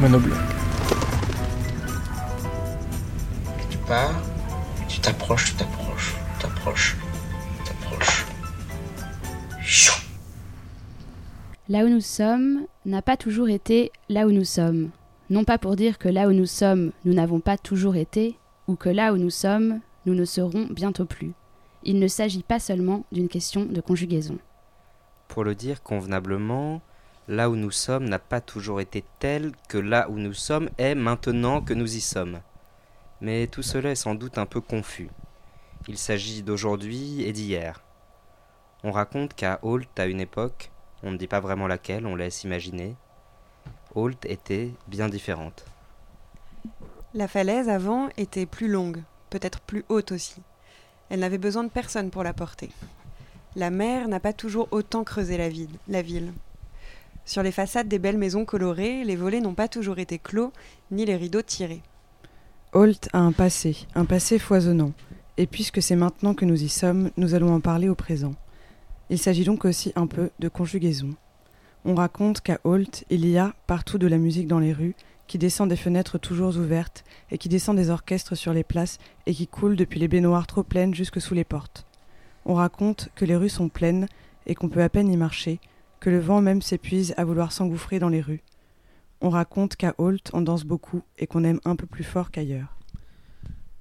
Monobloc. Tu pars, tu t'approches, tu t'approches, tu t'approches, tu t'approches. Chou Là où nous sommes n'a pas toujours été là où nous sommes. Non pas pour dire que là où nous sommes, nous n'avons pas toujours été, ou que là où nous sommes, nous ne serons bientôt plus. Il ne s'agit pas seulement d'une question de conjugaison. Pour le dire convenablement, là où nous sommes n'a pas toujours été tel que là où nous sommes est maintenant que nous y sommes. Mais tout cela est sans doute un peu confus. Il s'agit d'aujourd'hui et d'hier. On raconte qu'à Holt, à une époque, on ne dit pas vraiment laquelle, on laisse imaginer, Holt était bien différente. La falaise avant était plus longue, peut-être plus haute aussi. Elle n'avait besoin de personne pour la porter. La mer n'a pas toujours autant creusé la ville. Sur les façades des belles maisons colorées, les volets n'ont pas toujours été clos, ni les rideaux tirés. Holt a un passé, un passé foisonnant. Et puisque c'est maintenant que nous y sommes, nous allons en parler au présent. Il s'agit donc aussi un peu de conjugaison. On raconte qu'à Holt, il y a partout de la musique dans les rues, qui descend des fenêtres toujours ouvertes, et qui descend des orchestres sur les places, et qui coule depuis les baignoires trop pleines jusque sous les portes. On raconte que les rues sont pleines, et qu'on peut à peine y marcher, que le vent même s'épuise à vouloir s'engouffrer dans les rues. On raconte qu'à Holt, on danse beaucoup, et qu'on aime un peu plus fort qu'ailleurs.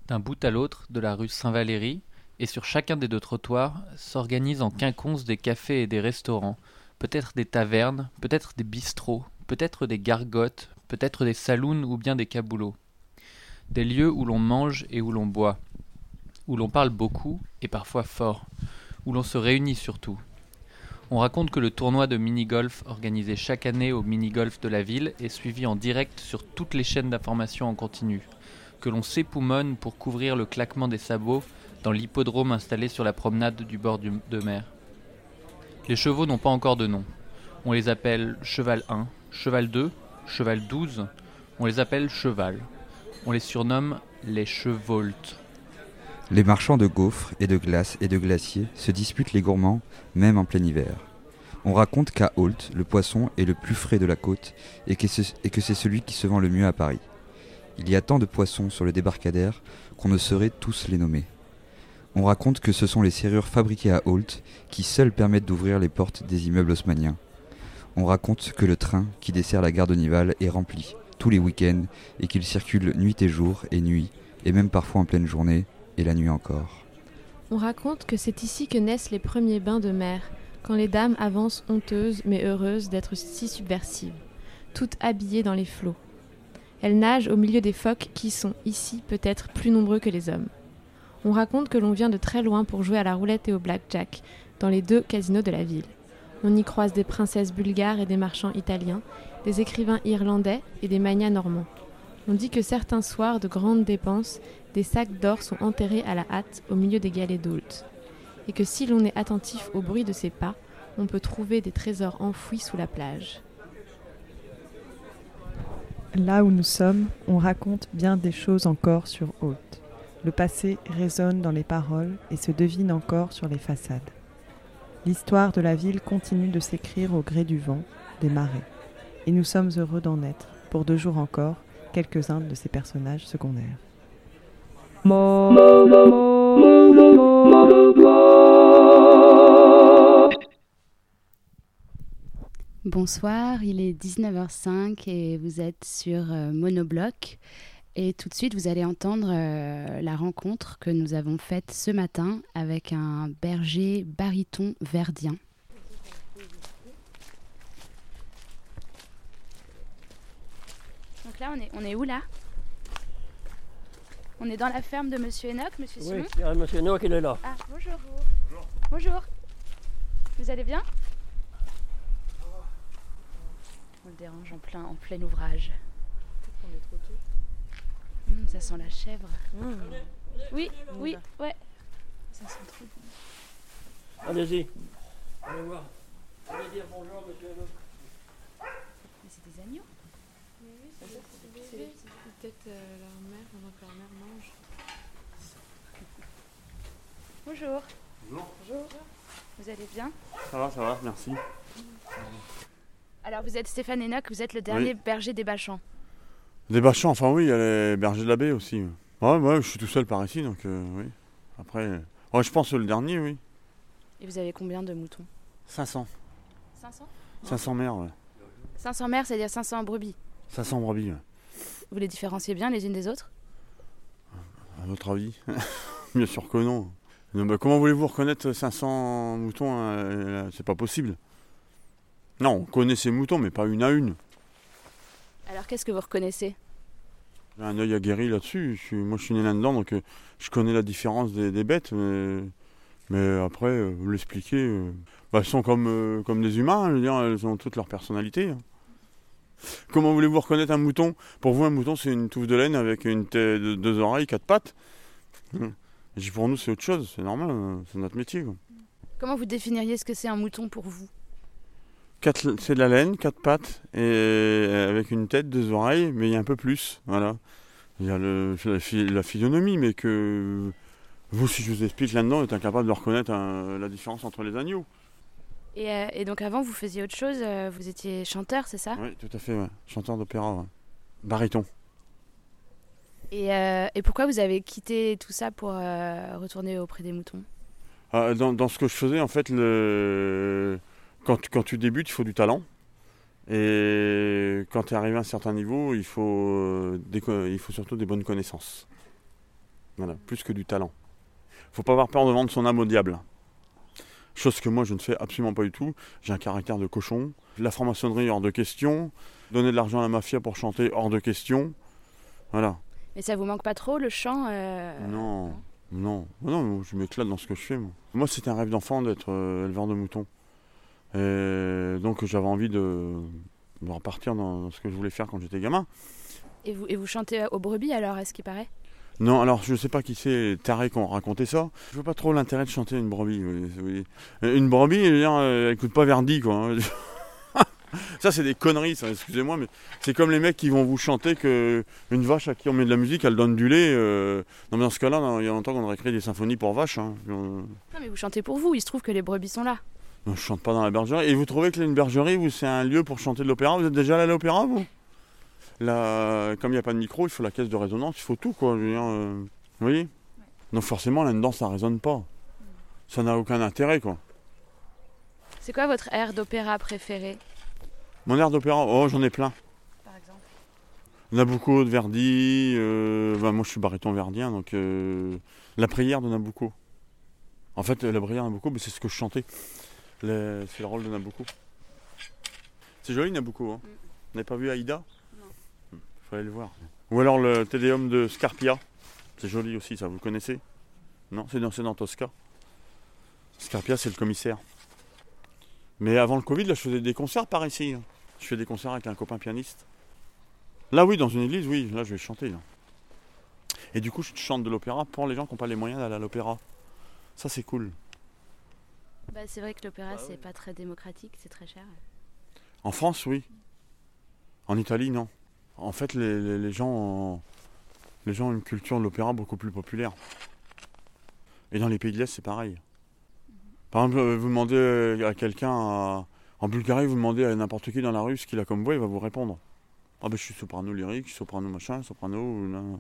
D'un bout à l'autre de la rue Saint-Valéry, et sur chacun des deux trottoirs, s'organisent en quinconce des cafés et des restaurants, peut-être des tavernes, peut-être des bistrots, peut-être des gargotes, peut-être des saloons ou bien des caboulots. Des lieux où l'on mange et où l'on boit, où l'on parle beaucoup et parfois fort, où l'on se réunit surtout. On raconte que le tournoi de mini-golf organisé chaque année au mini-golf de la ville est suivi en direct sur toutes les chaînes d'information en continu, que l'on s'époumonne pour couvrir le claquement des sabots dans l'hippodrome installé sur la promenade du bord de mer. Les chevaux n'ont pas encore de nom. On les appelle cheval 1, cheval 2, cheval 12, on les appelle cheval. On les surnomme les chevoltes. Les marchands de gaufres et de glace et de glaciers se disputent les gourmands, même en plein hiver. On raconte qu'à Holt, le poisson est le plus frais de la côte et que c'est celui qui se vend le mieux à Paris. Il y a tant de poissons sur le débarcadère qu'on ne saurait tous les nommer. On raconte que ce sont les serrures fabriquées à Holt qui seules permettent d'ouvrir les portes des immeubles haussmanniens. On raconte que le train qui dessert la gare de Nivelles est rempli tous les week-ends et qu'il circule nuit et jour et nuit, et même parfois en pleine journée, et la nuit encore. On raconte que c'est ici que naissent les premiers bains de mer, quand les dames avancent honteuses mais heureuses d'être si subversives, toutes habillées dans les flots. Elles nagent au milieu des phoques qui sont ici peut-être plus nombreux que les hommes. On raconte que l'on vient de très loin pour jouer à la roulette et au blackjack, dans les deux casinos de la ville. On y croise des princesses bulgares et des marchands italiens, des écrivains irlandais et des magnats normands. On dit que certains soirs de grandes dépenses, des sacs d'or sont enterrés à la hâte au milieu des galets d'Holt. Et que si l'on est attentif au bruit de ces pas, on peut trouver des trésors enfouis sous la plage. Là où nous sommes, on raconte bien des choses encore sur Holt. Le passé résonne dans les paroles et se devine encore sur les façades. L'histoire de la ville continue de s'écrire au gré du vent, des marées. Et nous sommes heureux d'en être, pour deux jours encore, quelques-uns de ces personnages secondaires. Bonsoir, il est 19h05 et vous êtes sur euh, Monobloc. Et tout de suite, vous allez entendre euh, la rencontre que nous avons faite ce matin avec un berger baryton verdien. Donc là, on est, on est où là? On est dans la ferme de Monsieur Enoch, Monsieur Simon Oui, il y a Monsieur Enoch, il est là. Ah, bonjour. Bonjour. Vous allez bien? On le dérange en plein, en plein ouvrage. On est trop tôt. Hum, ça sent la chèvre. Oui, oui, ouais. Ça sent trop bon. Allez-y. Allez voir. Allez dire bonjour, Monsieur Enoch. Mais c'est des agneaux. Mais oui, c'est c'est bébé. Peut-être euh, leur mère, pendant que leur mère mange. Bonjour. Bonjour. Bonjour. Vous allez bien? Ça va, ça va, merci. Alors vous êtes Stéphane Enoch, vous êtes le dernier Oui. berger des Bachans. Des Bachans, enfin oui, il y a les bergers de la baie aussi. Ouais, ouais, je suis tout seul par ici, donc euh, oui. Après, euh, ouais, je pense le dernier, oui. Et vous avez combien de moutons? 500. 500 500 mères, ouais. 500 mères, c'est-à-dire 500 brebis. 500 brebis, ouais. Vous les différenciez bien les unes des autres? À votre avis Bien sûr que non. Non, bah, comment voulez-vous reconnaître 500 moutons euh, C'est pas possible. Non, on connaît ces moutons, mais pas une à une. Alors qu'est-ce que vous reconnaissez? J'ai un œil aguerri là-dessus. Je suis- moi, je suis né là-dedans, donc euh, je connais la différence des, des bêtes. Mais, mais après, euh, vous l'expliquer, euh, bah, elles sont comme, comme des humains. Je veux dire, elles ont toutes leur personnalité. hein. Comment voulez-vous reconnaître un mouton? Pour vous, un mouton, c'est une touffe de laine avec une tête, deux- oreilles, quatre pattes. Hum. Pour nous, c'est autre chose. C'est normal. hein, C'est notre métier. quoi. Comment vous définiriez ce que c'est un mouton pour vous? C'est de la laine, quatre pattes, et euh, avec une tête, deux oreilles, mais il y a un peu plus. Voilà. Il y a le, la, phy- la physionomie, mais que vous, si je vous explique là-dedans, vous êtes incapable de reconnaître un- la différence entre les agneaux. Et, euh, et donc avant, vous faisiez autre chose, euh, vous étiez chanteur, c'est ça? Oui, tout à fait, ouais. chanteur d'opéra, ouais. baryton. et, euh, et pourquoi vous avez quitté tout ça pour retourner auprès des moutons? Ah, dans, dans ce que je faisais, en fait, le... quand, tu- quand tu débutes, il faut du talent. Et quand tu es arrivé à un certain niveau, il faut, des co- il faut surtout des bonnes connaissances. Voilà, plus que du talent. faut pas avoir peur de vendre son âme au diable. Chose que moi, je ne fais absolument pas du tout. J'ai un caractère de cochon. La franc-maçonnerie, hors de question. Donner de l'argent à la mafia pour chanter, hors de question. Voilà. Mais ça vous manque pas trop le chant euh, Non, non, non, je m'éclate dans ce que je fais. Moi, moi c'était un rêve d'enfant d'être euh, éleveur de moutons. Et donc j'avais envie de, de repartir dans ce que je voulais faire quand j'étais gamin. et, vous, et vous chantez aux brebis alors, est-ce qu'il paraît? Non, alors je sais pas qui c'est, taré qu'on racontait ça. Je vois pas trop l'intérêt de chanter une brebis. Une brebis, euh, elle écoute pas Verdi, quoi. hein. ça, c'est des conneries, ça, excusez-moi, mais c'est comme les mecs qui vont vous chanter que une vache à qui on met de la musique, elle donne du lait. euh. Non, mais dans ce cas-là, il y a longtemps qu'on aurait créé des symphonies pour vaches. hein. Non mais vous chantez pour vous, il se trouve que les brebis sont là. Non, je chante pas dans la bergerie. Et vous trouvez que une bergerie, vous, c'est un lieu pour chanter de l'opéra? Vous êtes déjà allé à l'opéra, vous? Comme il n'y a pas de micro, il faut la caisse de résonance, il faut tout, quoi. Je veux dire, euh, Vous voyez Donc forcément, là-dedans, ça résonne pas. Ça n'a aucun intérêt, quoi. C'est quoi votre air d'opéra préféré? Mon air d'opéra, oh, j'en ai plein. Par exemple? Nabucco de Verdi. euh, ben, moi, je suis baryton verdien, donc euh, la prière de Nabucco. En fait, la prière de Nabucco, ben, c'est ce que je chantais. C'est le rôle de Nabucco. C'est joli, Nabucco. Hein. Vous n'avez pas vu Aïda? Aller le voir. Ou alors le Tédéum de Scarpia. C'est joli aussi, ça, vous le connaissez? Non, c'est dans, dans Tosca. Scarpia, c'est le commissaire. Mais avant le Covid, là, je faisais des concerts par ici. hein. Je fais des concerts avec un copain pianiste. Là, oui, dans une église, oui, là, je vais chanter. Là. Et du coup, je chante de l'opéra pour les gens qui n'ont pas les moyens d'aller à l'opéra. Ça, c'est cool. bah, C'est vrai que l'opéra c'est pas très démocratique, c'est très cher. En France, oui. En Italie, non. En fait, les, les- les gens, ont, les gens ont une culture de l'opéra beaucoup plus populaire. Et dans les pays de l'Est, c'est pareil. Par exemple, euh, vous demandez euh, à quelqu'un en Bulgarie, vous demandez à n'importe qui dans la rue ce qu'il a comme voix, il va vous répondre. Ah ben je suis soprano lyrique, soprano machin, soprano.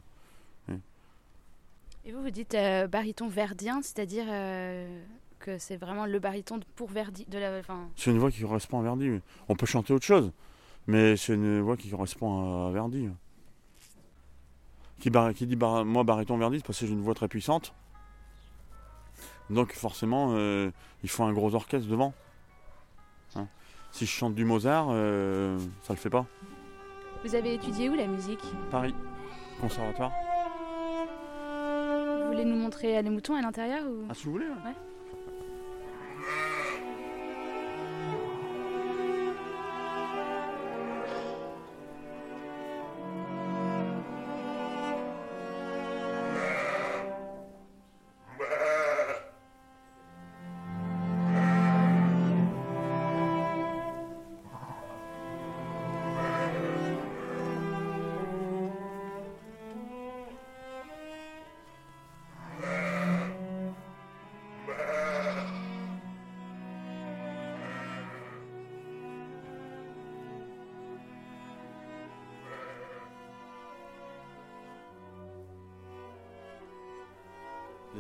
Et vous, vous dites euh, baryton verdien, c'est-à-dire euh, que c'est vraiment le baryton pour Verdi. De la, C'est une voix qui correspond à Verdi. oui. On peut chanter autre chose, mais c'est une voix qui correspond à Verdi. Qui, bar- qui dit bar- moi baryton Verdi, c'est parce que j'ai une voix très puissante. Donc forcément, euh, il faut un gros orchestre devant. Hein. Si je chante du Mozart, euh, ça le fait pas. Vous avez étudié où la musique? Paris, conservatoire. Vous voulez nous montrer les moutons à l'intérieur ou... Ah, si vous voulez. ouais. Ouais.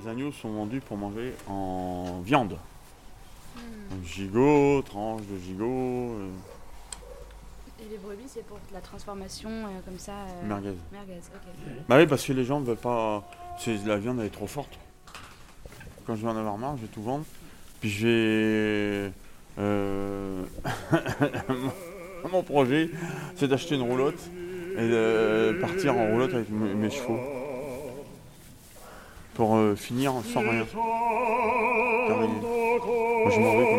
Les agneaux sont vendus pour manger en viande. Donc, gigot, tranche de gigot, euh, Et les brebis, c'est pour la transformation euh, comme ça euh, Merguez. Merguez, ok. Bah oui, parce que les gens ne veulent pas. c'est- La viande elle est trop forte. Quand je vais en avoir marre, je vais tout vendre. Puis je vais. euh, mon- Mon projet, c'est d'acheter une roulotte et de partir en roulotte avec mes chevaux. Pour euh, finir sans rien. Terminé. Moi je m'en vais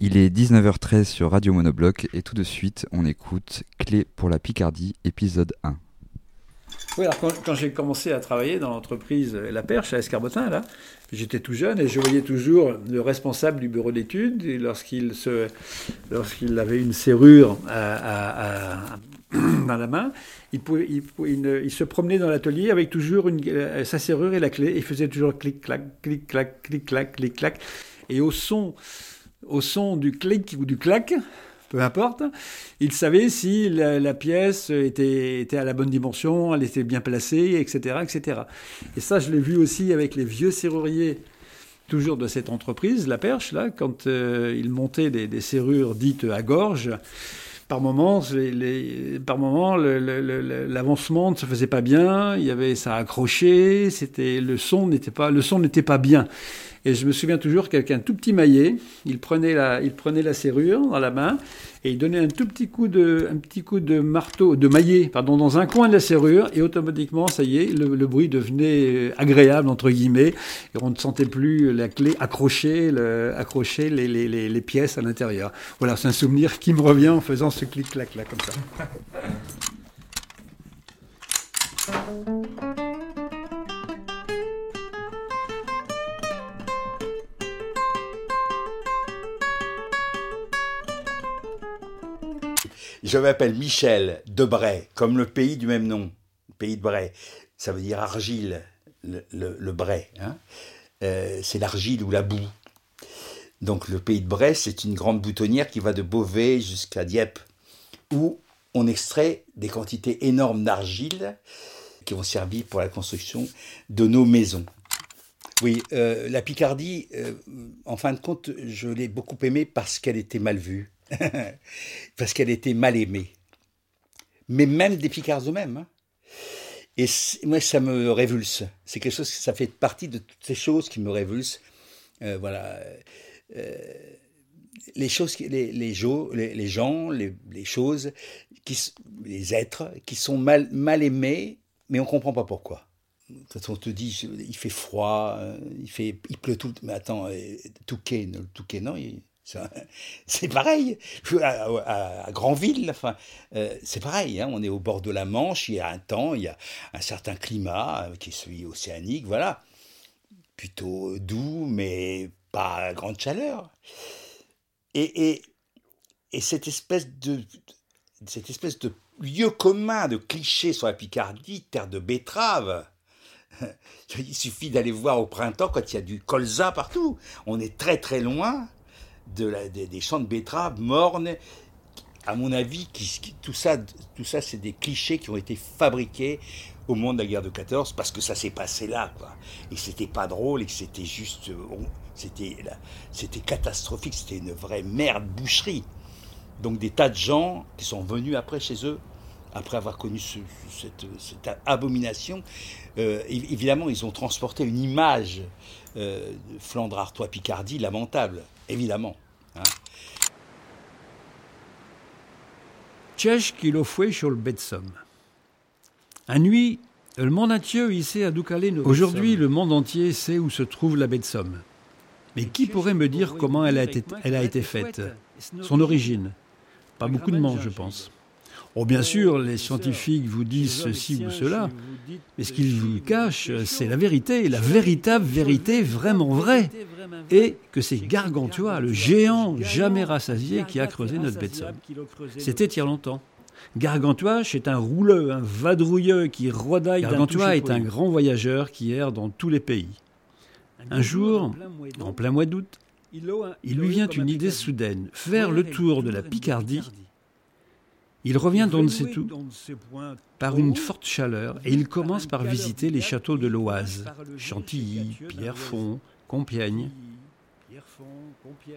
Il est 19h13 sur Radio Monobloc et tout de suite on écoute Clé pour la Picardie, épisode 1. Oui, alors quand, j'ai commencé à travailler dans l'entreprise La Perche à Escarbotin, là, j'étais tout jeune et je voyais toujours le responsable du bureau d'études lorsqu'il avait une serrure dans la main, il, se promenait dans l'atelier avec toujours euh, sa serrure et la clé et il faisait toujours clic-clac, clic-clac, clic-clac, clic-clac. Et au son, au son du clic ou du clac, peu importe, il savait si la, pièce était, à la bonne dimension, elle était bien placée, etc. etc. Et ça, je l'ai vu aussi avec les vieux serruriers, toujours de cette entreprise, La Perche, là, quand euh, ils montaient des, serrures dites à gorge. Par moments, par le- l'avancement ne se faisait pas bien. Il y avait ça accroché. C'était le son n'était pas le son n'était pas bien. Et je me souviens toujours qu'avec un tout petit maillet, il prenait la, il prenait la serrure dans la main et il donnait un tout petit coup de, un petit coup de marteau, de maillet, pardon, dans un coin de la serrure et automatiquement, ça y est, le, bruit devenait agréable entre guillemets et on ne sentait plus la clé accrocher, le, les, les, les pièces à l'intérieur. Voilà, c'est un souvenir qui me revient en faisant ce clic-clac là comme ça. Je m'appelle Michel Debray, comme le pays du même nom, pays de Bray. Ça veut dire argile, le, Bray. hein. Euh, c'est l'argile ou la boue. Donc le pays de Bray, c'est une grande boutonnière qui va de Beauvais jusqu'à Dieppe, où on extrait des quantités énormes d'argile qui vont servir pour la construction de nos maisons. Oui, euh, la Picardie, euh, en fin de compte, je l'ai beaucoup aimée parce qu'elle était mal vue, parce qu'elle était mal aimée. Mais même des Picards eux-mêmes. hein. Et moi, ça me révulse. C'est quelque chose, ça fait partie de toutes ces choses qui me révulsent. Euh, voilà. Euh, les choses, les, les, gens, les, choses, qui, les êtres qui sont mal, aimés, mais on comprend pas pourquoi. Quand on te dit, il fait froid, euh, il, fait, il pleut tout, mais attends, Touquet, Touquet, non, c'est pareil. À, Granville, enfin, euh, c'est pareil. hein, on est au bord de la Manche, il y a un temps, il y a un certain climat euh, qui est celui océanique, voilà, plutôt doux, mais pas grande chaleur. Et, et, et cette espèce de cette espèce de lieu commun de cliché sur la Picardie, terre de betteraves. Il suffit d'aller voir au printemps quand il y a du colza partout. On est très très loin de des, champs de betteraves mornes. À mon avis, tout ça, tout ça c'est des clichés qui ont été fabriqués au moment de la guerre de 14 parce que ça s'est passé là. Quoi. Et c'était pas drôle et que c'était juste. euh, C'était c'était catastrophique, c'était une vraie merde boucherie. Donc des tas de gens qui sont venus après chez eux, après avoir connu ce- cette, cette abomination, euh, évi- évidemment, ils ont transporté une image euh, de Flandre, Artois, Picardie lamentable, évidemment. hein. Tchèche qu'il fouet sur le Betsom. À nuit, le monde entier ici à Doucalé. Aujourd'hui, le monde entier sait où se trouve la baie de Somme. Mais qui pourrait me dire comment elle a été, elle a été faite? Son origine Pas beaucoup de monde, je pense. Oh, bien sûr, les scientifiques vous disent ceci ou cela, mais ce qu'ils vous cachent, c'est la vérité, la véritable vérité vraiment vraie. Et que c'est Gargantua, le géant jamais rassasié, qui a creusé notre baie de Somme. C'était il y a longtemps. Gargantua est un rouleux, un vadrouilleux qui rodaille. Gargantua est un grand voyageur qui erre dans tous les pays. Un jour, en plein mois d'août, il lui vient une idée soudaine, faire le tour de la Picardie. Il revient d'on ne sait où, par une forte chaleur, et il commence par visiter les châteaux de l'Oise, Chantilly, Pierrefonds, Compiègne.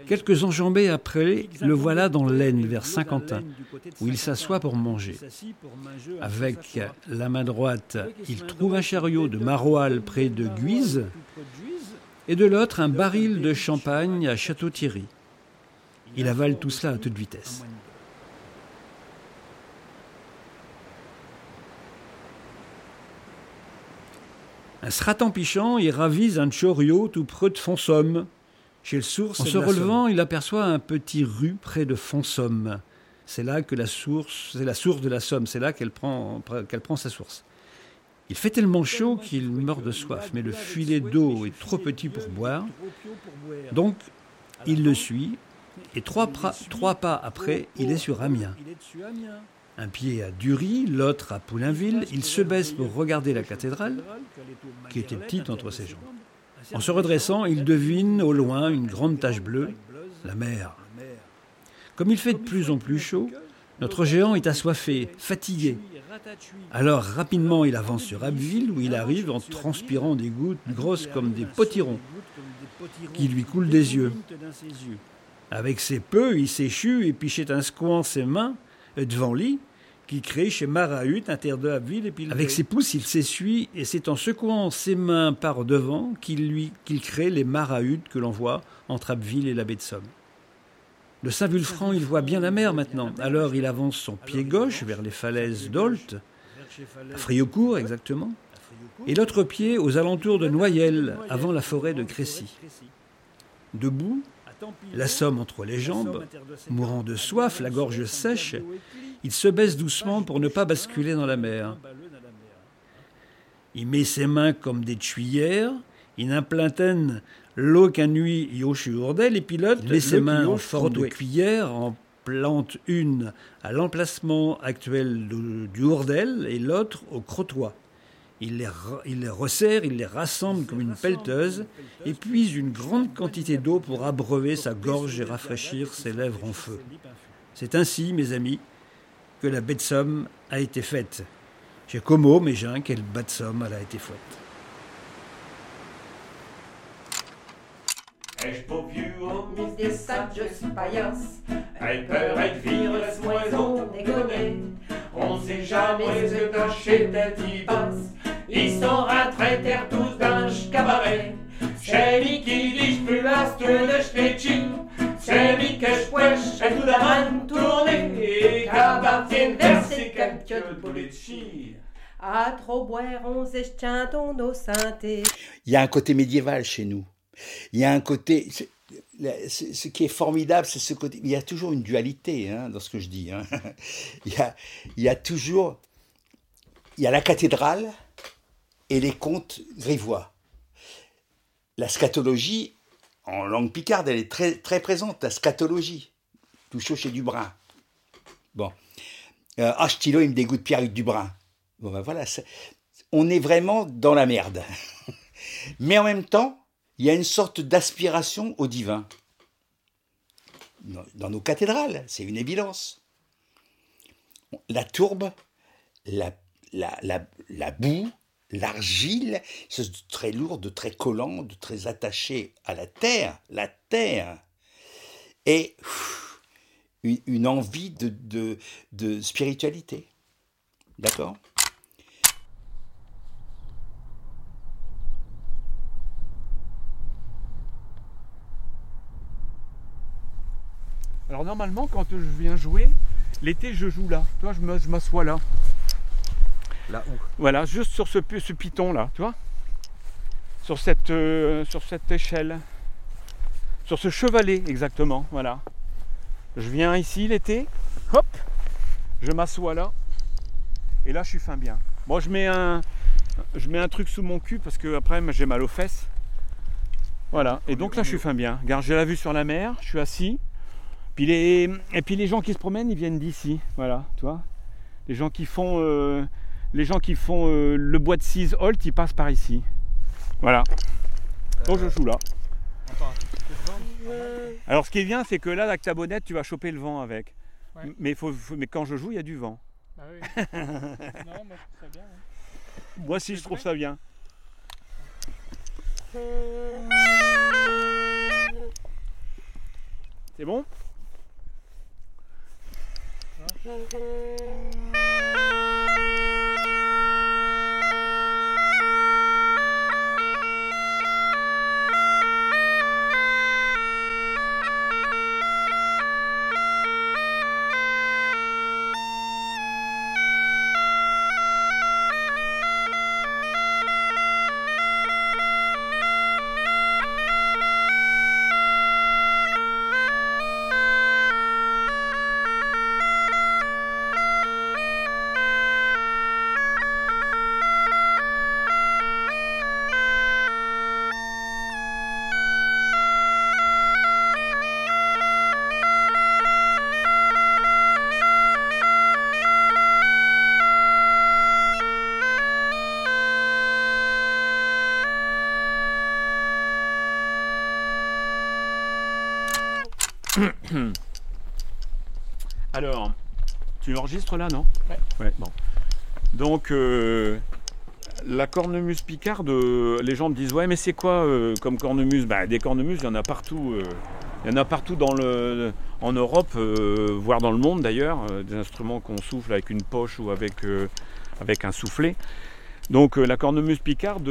Quelques enjambées après, le voilà dans l'Aisne, vers Saint-Quentin, où il s'assoit pour manger. Avec la main droite, il trouve un chariot de maroilles près de Guise, et de l'autre, un baril de champagne à Château-Thierry. Il avale tout cela à toute vitesse. Un sratan pichant, il ravise un choriot tout près de Fonsomme. Chez le source en se relevant, il aperçoit un petit rue près de Fonsomme. C'est là que la source, c'est la source de la Somme, c'est là qu'elle prend, qu'elle prend sa source. Il fait tellement chaud qu'il meurt de soif, mais le filet d'eau est trop petit pour boire. Donc, il le suit, et trois, pra- trois pas après, il est sur Amiens. Un pied à Dury, l'autre à Poulainville. Il se baisse pour regarder la cathédrale, qui était petite entre ses jambes. En se redressant, il devine au loin une grande tache bleue, la mer. Comme il fait de plus en plus chaud, notre géant est assoiffé, fatigué. Alors rapidement, il avance sur Abbeville, où il arrive en transpirant des gouttes grosses comme des potirons, qui lui coulent des yeux. Avec ses peu, il s'échue et pichait un secouant ses mains devant lui, qui crée chez Marahut, un terre de Abbeville, et puis avec ses pouces, il s'essuie, et c'est en secouant ses mains par devant qu'il lui qu'il crée les Marahutes que l'on voit entre Abbeville et la baie de Somme. De Saint-Vulfranc, il voit bien la mer maintenant. Alors il avance son pied gauche vers les falaises d'Olt, à Friocourt exactement, et l'autre pied aux alentours de Noyelles, avant la forêt de Crécy. Debout, la somme entre les jambes, mourant de soif, la gorge sèche, il se baisse doucement pour ne pas basculer dans la mer. Il met ses mains comme des tuyères, il implantaine l'eau qu'un nuit y au ourdel, et pilote, il met ses mains en forme de cuillère, en plante une à l'emplacement actuel de- du ourdel et l'autre au crottoir. Il les, il les resserre, il les rassemble comme une pelleteuse, et puise une grande quantité d'eau pour abreuver sa gorge et rafraîchir ses lèvres en feu. C'est ainsi, mes amis, que la baie de Somme a été faite. Chez Como, Mégin, quelle baie de Somme elle a été faite. Ai peur et virus moison déconner On sait jamais ce que chez des passe Ils sont retraités tous d'un cabaret. Chez qui dit plus l'ast de Stettin C'est Mickey Wesh, et tout d'un tourné, qu'appartiennent verser quelques Polecci. À trop boire, on s'échantons nos synthés. Il y a un côté médiéval chez nous. Il y a un côté. la- Ce qui est formidable, c'est ce côté. Il y a toujours une dualité hein, dans ce que je dis. hein. Il, y a, il y a toujours. Il y a la cathédrale et les contes grivois. La scatologie, en langue picarde, elle est très, très présente. La scatologie. Touchot chez Dubrin. Bon. Euh, ah, Stilo, il me dégoûte Pierre-Hugues Dubrin. Bon, ben voilà. On est vraiment dans la merde. Mais en même temps, il y a une sorte d'aspiration au divin. Dans, nos cathédrales, c'est une évidence. La tourbe, la boue, l'argile, c'est très lourd, très collant, de très attaché à la terre, la terre. Et une, envie de, spiritualité. D'accord? Alors normalement, quand je viens jouer, l'été, je joue là. Me- je m'assois là. Voilà, juste sur ce, ce piton là, tu vois sur cette, euh, sur cette échelle. Sur ce chevalet, exactement, voilà. Je viens ici l'été, hop, je m'assois là, et là je suis fin bien. Moi je mets un, truc sous mon cul parce que après j'ai mal aux fesses. Voilà, et donc là je suis fin bien. Regarde, j'ai la vue sur la mer, je suis assis. Puis les, et puis les gens qui se promènent, ils viennent d'ici, voilà, tu vois. Les gens qui font, euh, les gens qui font euh, le bois de Cise Holt, ils passent par ici. Voilà. Donc je joue là. Alors ce qui est bien, c'est que là, avec ta bonnette, tu vas choper le vent avec. Ouais. Mais, faut, faut- mais quand je joue, il y a du vent. Bah oui. non, moi je trouve ça bien. hein. Moi aussi, je trouve ça bien. C'est bon? Alors, tu enregistres là, non? Ouais. Ouais, bon. Donc, euh, la cornemuse picarde, euh, les gens me disent Ouais, mais c'est quoi euh, comme cornemuse? Bah, Des cornemuses, il y en a partout. euh, il y en a partout dans le, en Europe, voire dans le monde d'ailleurs, des instruments qu'on souffle avec une poche ou avec, avec un soufflet. Donc la cornemuse picarde,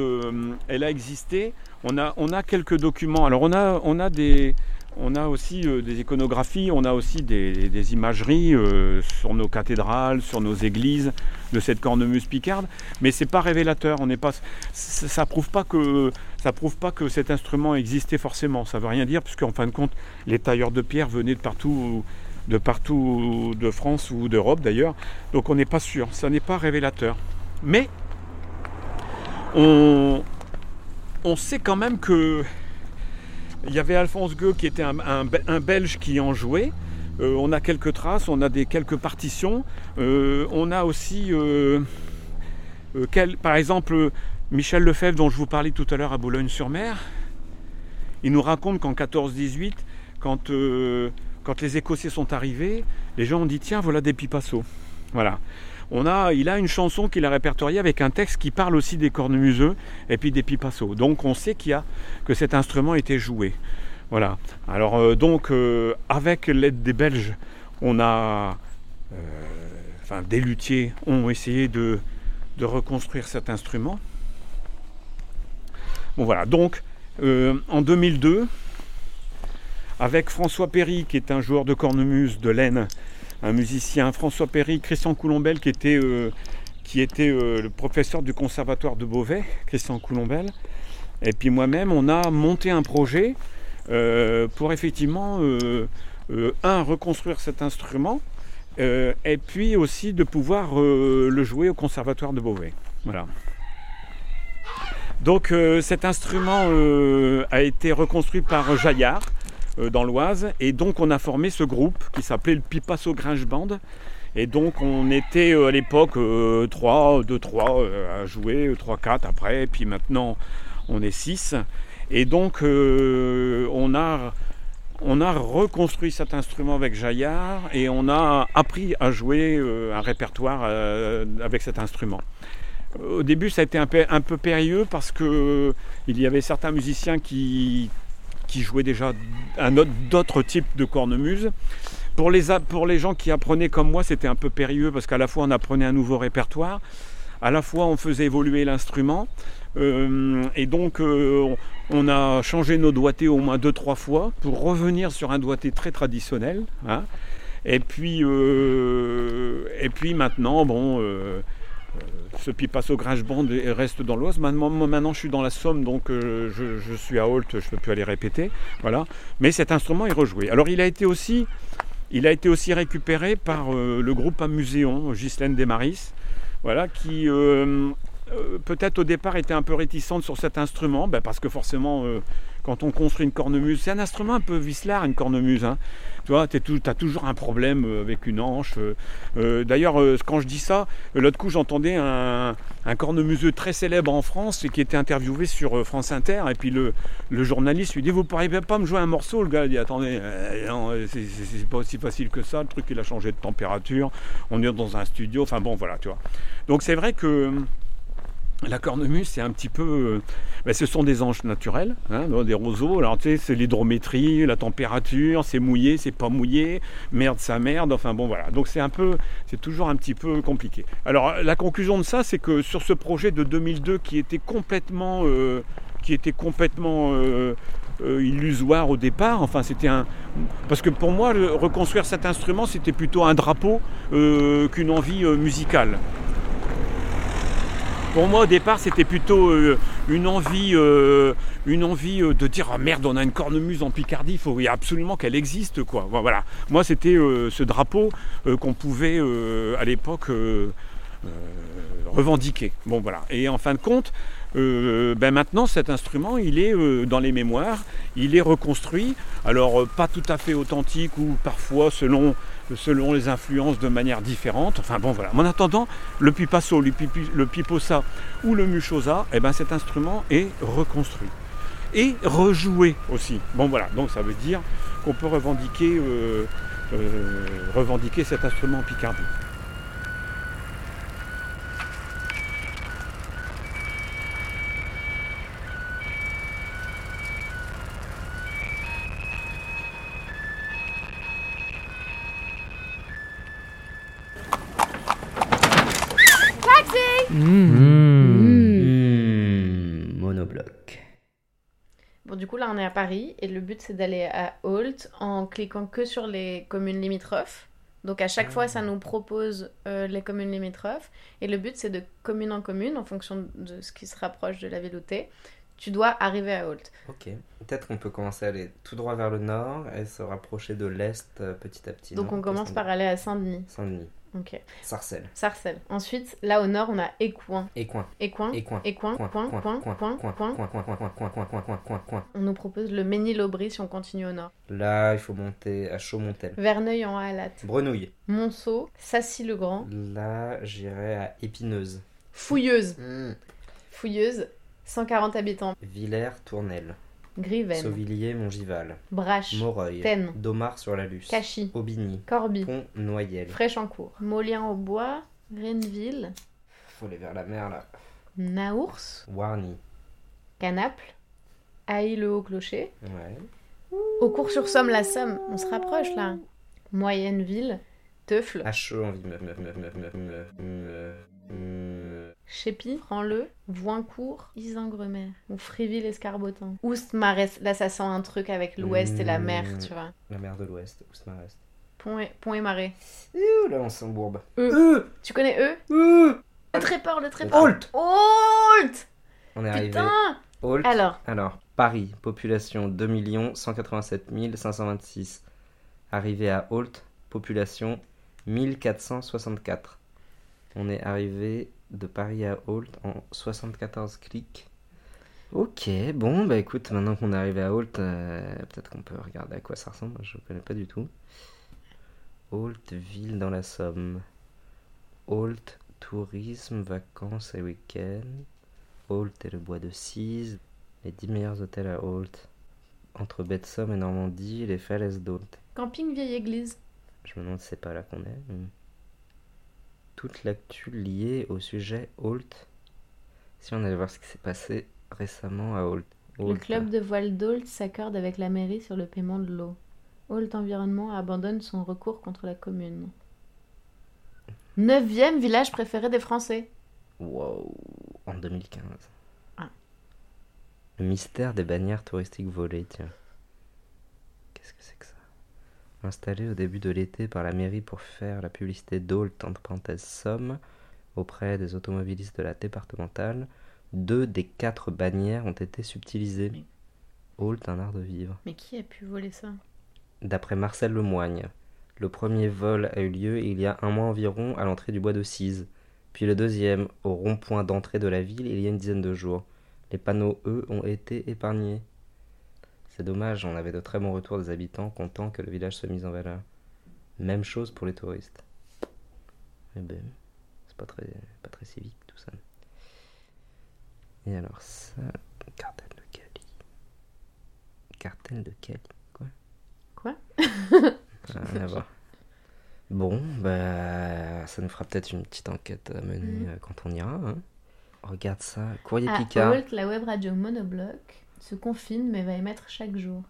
elle a existé. On a, on a quelques documents. Alors on a, on a, des, on a aussi euh, des iconographies, on a aussi des, imageries euh, sur nos cathédrales, sur nos églises de cette cornemuse picarde, mais c'est pas révélateur. On n'est pas, ça, ça prouve prouve pas que cet instrument existait forcément. Ça veut rien dire puisqu'en fin de compte, les tailleurs de pierre venaient de partout, de partout de France ou d'Europe d'ailleurs. Donc on n'est pas sûr. Ça n'est pas révélateur. Mais on sait quand même que il y avait Alphonse Gueux qui était un, un Be- un Belge qui en jouait. Euh, on a quelques traces, on a des quelques partitions. Euh, on a aussi, euh, par exemple, Michel Lefebvre dont je vous parlais tout à l'heure à Boulogne-sur-Mer. Il nous raconte qu'en 14-18, quand, euh, quand les Écossais sont arrivés, les gens ont dit tiens voilà des pipassos. Voilà. On a, il a une chanson qu'il a répertoriée avec un texte qui parle aussi des cornemuseux et puis des pipassos. Donc on sait qu'il a que cet instrument était joué. Voilà. Alors euh, donc euh, avec l'aide des Belges, on a, euh, des luthiers ont essayé de, de reconstruire cet instrument. Bon voilà. Donc en 2002, avec François Perry, qui est un joueur de cornemuse de l'Aisne, un musicien, François Perry, Christian Coulombel, qui était, euh, euh, le professeur du conservatoire de Beauvais, Christian Coulombel, et puis moi-même, on a monté un projet euh, pour effectivement, un, reconstruire cet instrument, et puis aussi de pouvoir le jouer au conservatoire de Beauvais. Voilà. Donc cet instrument a été reconstruit par Jaillard dans l'Oise. Et donc on a formé ce groupe qui s'appelait le Pipasso Gringe Band. Et donc on était euh, à l'époque 3, 2, 3 à jouer, 3, 4 après. Puis maintenant on est 6 et donc euh, on a on a reconstruit cet instrument avec Jaillard et on a appris à jouer euh, un répertoire euh, avec cet instrument. Au début, ça a été un peu, périlleux parce que il y avait certains musiciens qui, qui jouaient déjà d'autres types de cornemuse. Pour les, pour les gens qui apprenaient comme moi, c'était un peu périlleux parce qu'à la fois on apprenait un nouveau répertoire, à la fois on faisait évoluer l'instrument. Euh, et donc euh, on, a changé nos doigtés au moins deux trois fois pour revenir sur un doigté très traditionnel. hein. Et puis euh, et puis maintenant bon ce Pipasso Gringe Band reste dans l'Oise. Maintenant, maintenant, je suis dans la Somme, donc euh, je, suis à Holt, je ne peux plus aller répéter. Voilà. Mais cet instrument est rejoué. Alors, il a été aussi, il a été aussi récupéré par euh, le groupe Amuséon, Ghislaine Desmaris, voilà, qui euh, euh, peut-être au départ était un peu réticente sur cet instrument, ben, parce que forcément, euh, quand on construit une cornemuse, c'est un instrument un peu vicelard, une cornemuse. hein. Tu vois, tu as toujours un problème euh, avec une hanche. D'ailleurs, quand je dis ça, l'autre coup, j'entendais un, cornemuseux très célèbre en France qui était interviewé sur France Inter. Et puis le, journaliste lui dit Vous ne pourriez pas me jouer un morceau Le gars? Il dit Attendez, c'est pas aussi facile que ça. Le truc, il a changé de température. On est dans un studio. Enfin bon, voilà, tu vois. Donc c'est vrai que. La cornemuse, c'est un petit peu. euh, ben, ce sont des anges naturels, hein, des roseaux. Alors, tu sais, c'est l'hydrométrie, la température, c'est mouillé, c'est pas mouillé, merde, ça merde. Enfin, bon, voilà. Donc, c'est un peu. C'est toujours un petit peu compliqué. Alors, la conclusion de ça, c'est que sur ce projet de 2002 qui était complètement. euh, qui était complètement. euh, illusoire au départ. Enfin, c'était un. Parce que pour moi, reconstruire cet instrument, c'était plutôt un drapeau qu'une envie musicale. Pour moi, au départ, c'était plutôt euh, une envie, euh, une envie euh, de dire ah, merde, on a une cornemuse en Picardie, il faut absolument qu'elle existe, quoi. Voilà. Moi, c'était ce drapeau qu'on pouvait à l'époque revendiquer. Bon, voilà. Et en fin de compte, ben maintenant, cet instrument, il est dans les mémoires, il est reconstruit. Alors, pas tout à fait authentique ou parfois selon, selon les influences de manière différente. Enfin bon, voilà. En attendant, le pipasso, le, pipi- le piposa ou le muchosa, eh ben, cet instrument est reconstruit et rejoué aussi. Bon voilà, donc ça veut dire qu'on peut revendiquer, euh, euh, revendiquer cet instrument en. Taxi Mmh, monobloc. Bon, du coup, là, on est à Paris et le but, c'est d'aller à Holt en cliquant que sur les communes limitrophes. Donc, à chaque fois, ça nous propose euh, les communes limitrophes. Et le but, c'est de commune en commune, en fonction de ce qui se rapproche de la ville où t'es, tu dois arriver à Holt. Ok. Peut-être qu'on peut commencer à aller tout droit vers le nord et se rapprocher de l'est euh, petit à petit. Donc, non? on commence par aller à Saint-Denis. Saint-Denis. Ok. Sarcelles. Sarcelles. Ensuite, là au nord, on a Écouen. Écouen. Écouen. Écouen. Écouen. Coin, Coin. coin, Coin. coin, Coin. coin, Coin. coin, coin, coin, coin, coin, coin, coin, coin, coin, coin. On nous propose le Ménil-Aubry si on continue au nord. Là, il faut monter à Chaumontel. Verneuil en Halatte. Brenouille. Monceau. Sassy-le-Grand. Là, j'irai à Épineuse. Fouilleuse. Fouilleuse. 140 habitants. Villers, Tournelle. Griven. Sauvilliers, Montgival. Brache. Moreuil. Taine. Domar-sur-la-Luce. Cachy. Aubigny. Corbie. Pont-Noyel. Fraîchancourt. Molien-au-Bois. Renneville. Faut aller vers la mer là. Naours. Warny. Canaples. Haï-le-Haut-Clocher. Ouais. Au cours sur Somme, la Somme. On se rapproche là. Moyenne-Ville. Teufle. Hacheux en Chépi, prends-le, Voincourt, Isingremer, ou Fréville-Escarbotin. Oustmarest, là ça sent un truc avec l'ouest et la mer, mmh. tu vois. La mer de l'ouest, Oustmarest. Pont et, pont et marais. Ouh, là on s'embourbe. Euh. Euh. Tu connais eux euh. Le tréport, le tréport. Holt Holt On est Putain. Holt. Alors. Alors, Paris, population 2 187 526. Arrivé à Holt, population 1464. On est arrivé de Paris à Holt en 74 clics. Ok, bon, bah écoute, maintenant qu'on est arrivé à Holt, euh, peut-être qu'on peut regarder à quoi ça ressemble. Je ne connais pas du tout. Holt, ville dans la Somme. Holt, tourisme, vacances et week-ends. Holt et le bois de Cise. Les 10 meilleurs hôtels à Holt. Entre baie de Somme et Normandie, les falaises d'Holt. Camping Vieille Église. Je me demande si c'est pas là qu'on est. mais- Toute l'actu liée au sujet Holt. Si on allait voir ce qui s'est passé récemment à Holt. Le club de voile d'Holt s'accorde avec la mairie sur le paiement de l'eau. Holt Environnement abandonne son recours contre la commune. Neuvième village préféré des Français. Wow, en 2015. Ah. Le mystère des bannières touristiques volées, tiens. Qu'est-ce que c'est Installé au début de l'été par la mairie pour faire la publicité d'Holt, entre parenthèses Somme, auprès des automobilistes de la départementale, deux des quatre bannières ont été subtilisées. Holt, un art de vivre. Mais qui a pu voler ça? D'après Marcel Lemoigne, le premier vol a eu lieu il y a un mois environ à l'entrée du bois de Cise, puis le deuxième au rond-point d'entrée de la ville il y a une dizaine de jours. Les panneaux, eux, ont été épargnés. C'est dommage, on avait de très bons retours des habitants contents que le village soit mis en valeur. Même chose pour les touristes. Eh ben, c'est pas très, pas très civique tout ça. Et alors ça, cartel de Cali. Cartel de Cali, quoi? Quoi? Rien à voir. Bon, bah, ça nous fera peut-être une petite enquête à mener Mhm. euh, quand on ira. hein. Regarde ça, courrier À Picard. La web radio Monobloc se confine mais va émettre chaque jour.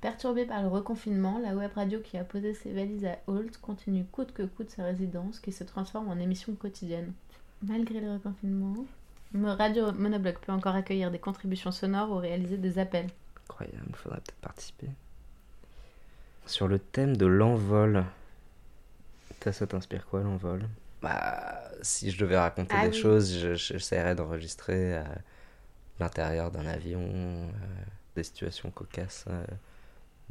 Perturbée par le reconfinement, la web radio qui a posé ses valises à Holt continue coûte que coûte sa résidence qui se transforme en émission quotidienne. Malgré le reconfinement, Radio Monobloc peut encore accueillir des contributions sonores ou réaliser des appels. Incroyable, il faudrait peut-être participer. Sur le thème de l'envol. Ça t'inspire quoi l'envol? Bah, si je devais raconter Ah des oui. choses, je- j'essaierais d'enregistrer euh, l'intérieur d'un avion, euh, des situations cocasses euh,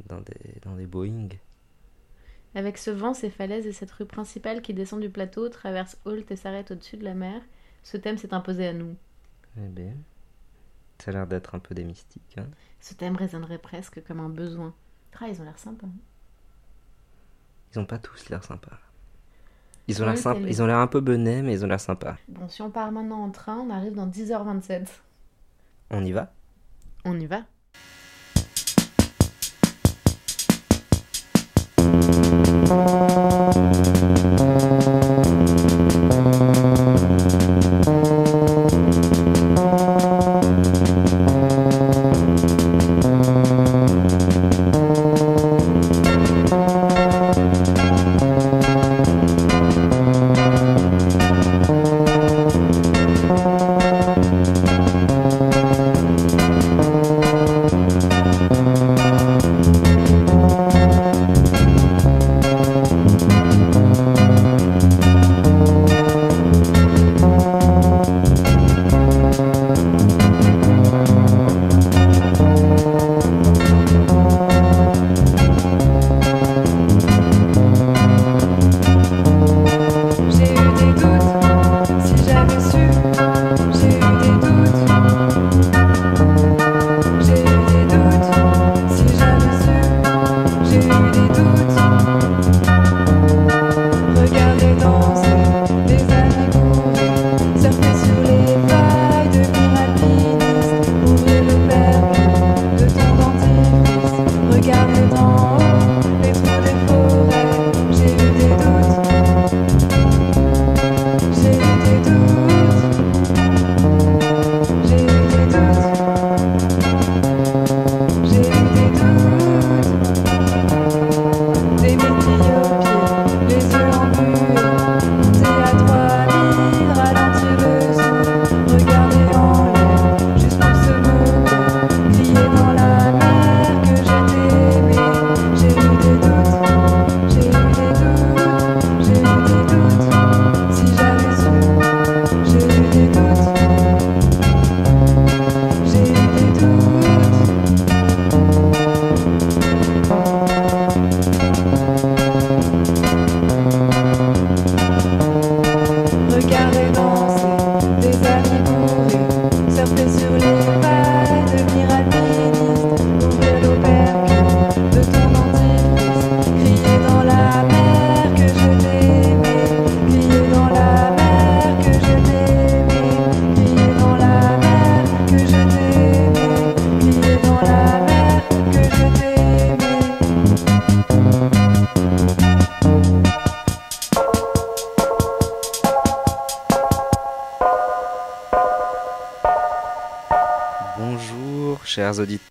dans, des, dans des Boeing. Avec ce vent, ces falaises et cette rue principale qui descend du plateau, traverse Holt et s'arrête au-dessus de la mer, ce thème s'est imposé à nous. Eh bien, ça a l'air d'être un peu des mystiques. Hein. Ce thème résonnerait presque comme un besoin. Ah, ils ont l'air sympas. Ils ont pas tous l'air sympas. Ils ont l'air sympa- ils ont l'air un peu benets, mais ils ont l'air sympas. Bon, si on part maintenant en train, on arrive dans 10h27. On y va On y va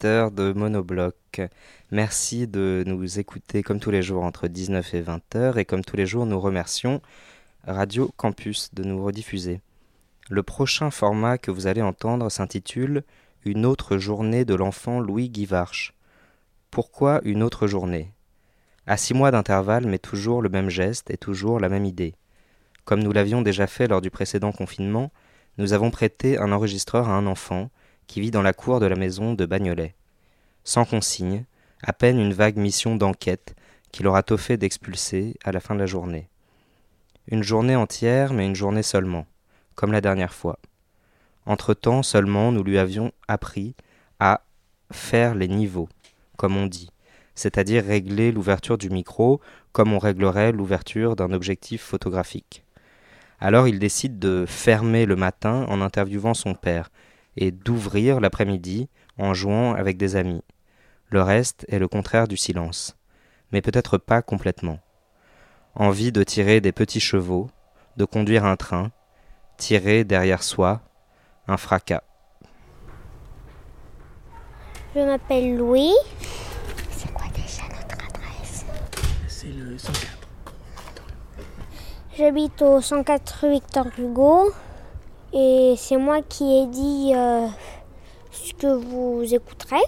de Monobloc. Merci de nous écouter comme tous les jours entre 19 et 20 heures et comme tous les jours, nous remercions Radio Campus de nous rediffuser. Le prochain format que vous allez entendre s'intitule Une autre journée de l'enfant Louis Guivarch. Pourquoi une autre journée? À six mois d'intervalle, mais toujours le même geste et toujours la même idée. Comme nous l'avions déjà fait lors du précédent confinement, nous avons prêté un enregistreur à un enfant qui vit dans la cour de la maison de Bagnolet. Sans consigne, à peine une vague mission d'enquête qu'il aura tôt fait d'expulser à la fin de la journée. Une journée entière, mais une journée seulement, comme la dernière fois. Entre-temps seulement, nous lui avions appris à faire les niveaux, comme on dit, c'est-à-dire régler l'ouverture du micro comme on réglerait l'ouverture d'un objectif photographique. Alors il décide de fermer le matin en interviewant son père, et d'ouvrir l'après-midi en jouant avec des amis. Le reste est le contraire du silence, mais peut-être pas complètement. Envie de tirer des petits chevaux, de conduire un train, tirer derrière soi un fracas. Je m'appelle Louis. C'est quoi déjà notre adresse? C'est le 104. J'habite au 104 rue Victor Hugo. Et c'est moi qui ai dit euh, ce que vous écouterez.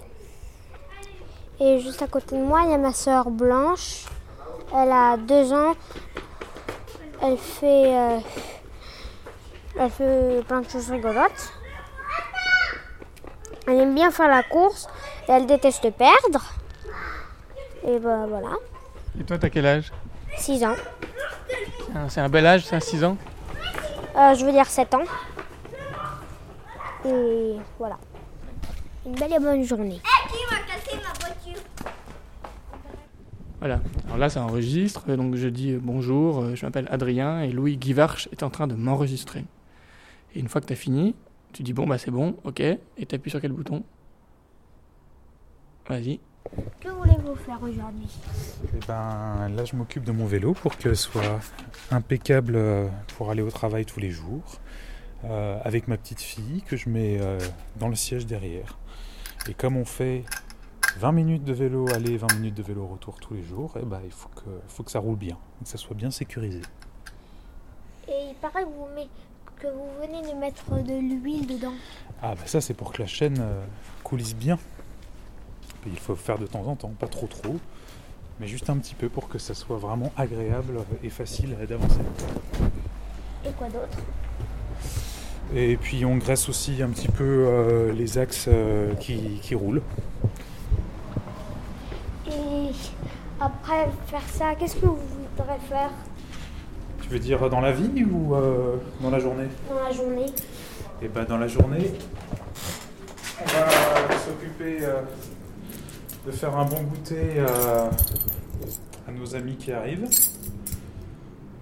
Et juste à côté de moi, il y a ma soeur Blanche. Elle a deux ans. Elle fait, euh, elle fait plein de choses rigolotes. Elle aime bien faire la course et elle déteste perdre. Et ben voilà, Et toi, t'as quel âge? 6 ans. C'est un- C'est un bel âge, ça, 6 ans? Euh, je veux dire 7 ans. Et voilà. Une belle et bonne journée. qui m'a cassé ma voiture? Voilà. Alors là, ça enregistre. Donc je dis euh, bonjour, euh, je m'appelle Adrien et Louis Guivarch est en train de m'enregistrer. Et une fois que tu as fini, tu dis bon, bah c'est bon, ok. Et tu appuies sur quel bouton? Vas-y. Que voulez-vous faire aujourd'hui? Eh ben, là, je m'occupe de mon vélo pour que ce soit impeccable euh, pour aller au travail tous les jours. Euh, avec ma petite fille que je mets euh, dans le siège derrière. Et comme on fait 20 minutes de vélo aller, 20 minutes de vélo retour tous les jours, eh ben, il faut que, faut que ça roule bien, que ça soit bien sécurisé. Et il paraît que vous, met- que vous venez de mettre de l'huile dedans. Ah bah ça c'est pour que la chaîne euh, coulisse bien. Et il faut faire de temps en temps, pas trop trop, mais juste un petit peu pour que ça soit vraiment agréable et facile d'avancer. Et quoi d'autre? Et puis on graisse aussi un petit peu euh, les axes euh, qui, qui roulent. Et après faire ça, qu'est-ce que vous voudrez faire? Tu veux dire dans la vie ou euh, dans la journée? Dans la journée Et ben dans la journée, on va s'occuper de faire un bon goûter à nos amis qui arrivent.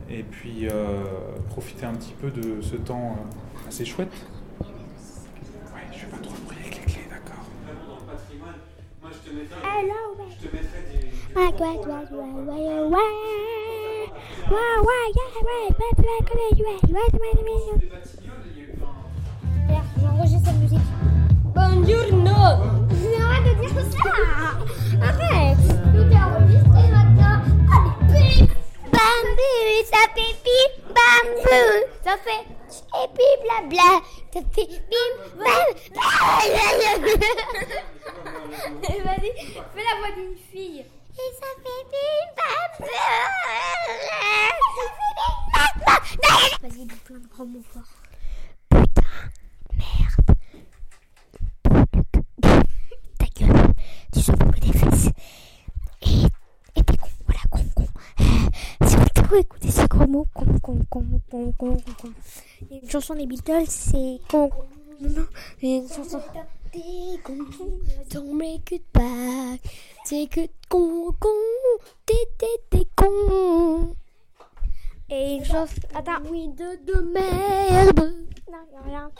Et puis profiter un petit peu de ce temps assez chouette. Ouais, je vais pas trop de bruit avec les clés, d'accord. Alors. Je te mettrai des. Ouais, ouais, ouais, ouais, ouais, ouais. J'enregistre cette musique. Bonjour, non! Arrête de dire ça! Arrête! Tout est enregistré maintenant! Allez, pipi! Bambou, ça pipi! Bambou! Ça fait et puis blabla. Ça fait bim, bam. Vas-y, fais la voix d'une fille. Et ça fait bim, bam. Vas-y, dis plein de gros mots forts. Putain, merde. Ta gueule, tu fous des fesses. Et, et t'es con, voilà, con, con. Peut écouter ces gros mots, con, con, con, con, con, con. Il y a une chanson des Beatles, c'est con. Non, non, il y a une chanson. T'es con, don't make it back. T'es que con, con, t'es, t'es, t'es con. Et une chanson. Attends. Oui, de, de merde. Non, y a rien.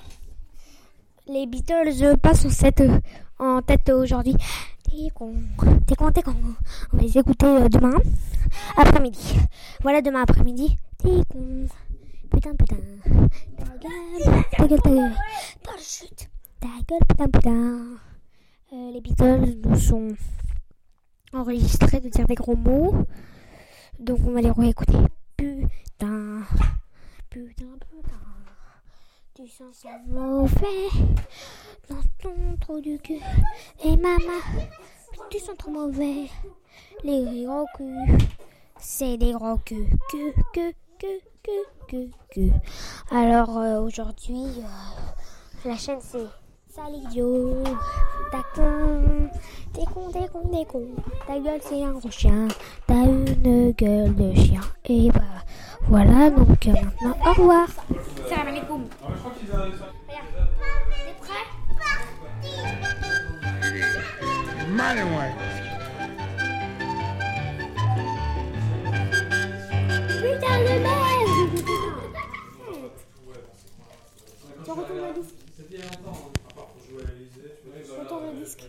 Les Beatles passent en, euh, en tête aujourd'hui. T'es con, t'es con, t'es con. On va les écouter euh, demain après-midi. Voilà, demain après-midi. T'es con. Putain, putain. Ta gueule, ta gueule, ta gueule. Parachute. Ta gueule, putain, putain. euh, les Beatles nous sont enregistrés de dire des gros mots. Donc on va les réécouter. Putain, putain, putain. Tu sens ça mauvais dans ton trou du cul. Et maman, tu sens trop mauvais. Les gros culs, c'est des gros culs. Que, que, que, que, que, que. Alors euh, aujourd'hui, euh, la chaîne c'est Sale idiot, t'as con, t'es con, t'es con, t'es con. Ta gueule c'est un gros chien, t'as une gueule de chien. Et bah voilà, donc euh, maintenant au revoir. Salam alaikum. Putain de merde Tu retournes le disque. C'était il y a longtemps, à part pour jouer à l'Elysée. Je retourne le disque.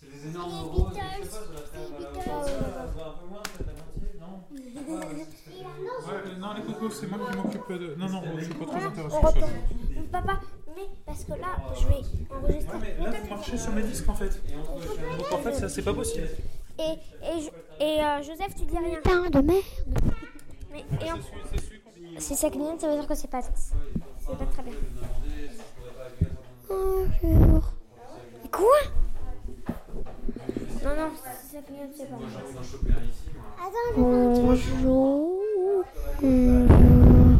C'est des énormes euros, je sais pas, ça va faire ça va un peu moins, peut-être la moitié, non non, les cocos, c'est moi qui m'occupe de. Non, non, je suis pas très intéressé. Papa, mais parce que là, je vais enregistrer. Ouais, mais là, vous marchez sur mes disques en fait. Donc en fait, ça, c'est pas possible. Et, et, je- et euh, Joseph, tu dis rien. Putain de merde. Mais, et en- Si ça clignote, ça veut dire que c'est pas C'est pas très bien. Bonjour. Quoi? Non, non, si ça clignote, c'est pas Attends, Bonjour. Bonjour.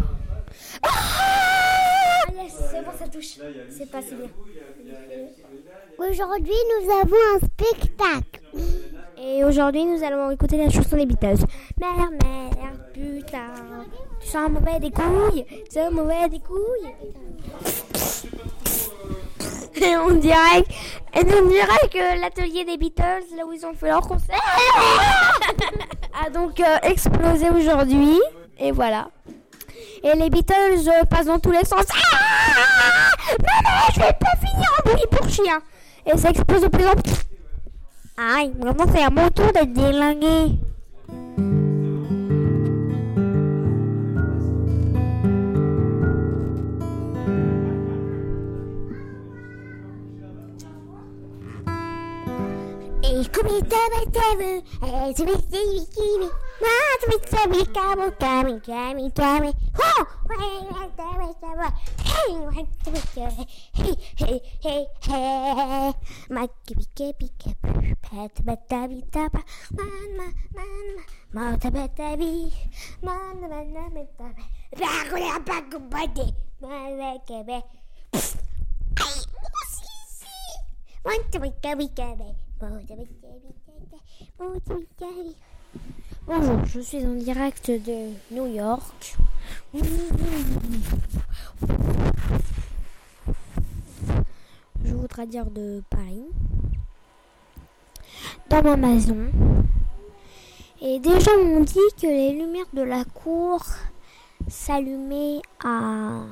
Ah c'est bon, ça touche. C'est pas si bien. Aujourd'hui, nous avons un spectacle. Et aujourd'hui, nous allons écouter la chanson des Beatles. Mère, mère, putain. Tu sens mauvais des couilles. Tu sens mauvais des couilles. Et on dirait, et on dirait que l'atelier des Beatles, là où ils ont fait leur concert, a donc euh, explosé aujourd'hui. Et voilà. Et les Beatles euh, passent dans tous les sens. Ah Maman, je vais pas finir en bruit pour chien. Et ça explose de plus en plus. Aïe, vraiment c'est à mon tour d'être délingué. Et comme il t'aime, t'aime, et tu me dis, kimi, ma, tu me dis, kamo, kami, kami, kami, oh, ouais, ouais, t'aime, t'aime, hey, ouais, tu me dis, hey, hey, hey, hey, ma, kibi, kibi, kibi, pet, bata, vita, pa, man, man, man, ma, ta, bata, vi, man, man, man, man, ta, ba, ba, ba, ba, ba, ba, de, ma, ba, ke, be, pff, aïe, oh, si, si, one, two, three, kabi, Bonjour, je suis en direct de New York. Je voudrais dire de Paris. Dans ma maison. Et des gens m'ont dit que les lumières de la cour s'allumaient à